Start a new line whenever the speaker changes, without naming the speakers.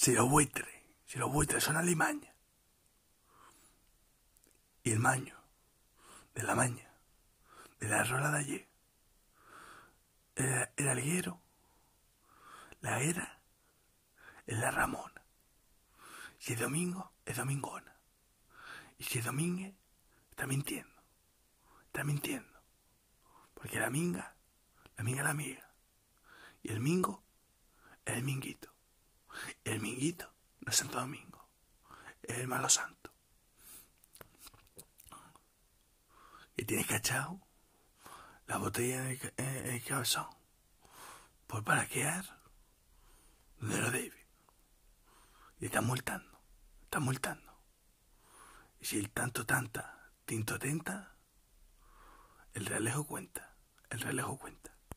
si los buitres, si los buitres son alimaña, y el maño, de la maña, de la rola de ayer, el, alguero, la era, es la ramona, si es domingo, es domingona, y si es domingue, está mintiendo, está mintiendo, porque la minga, la minga es la amiga, y el mingo. El minguito no es Santo Domingo, es el malo santo. Y tienes cachado la botella en el, en el cabezón. Pues para quedar donde lo debe. Y está multando, está multando. Y si el tanto tanta, tinto tenta, el relejo cuenta, el relejo cuenta.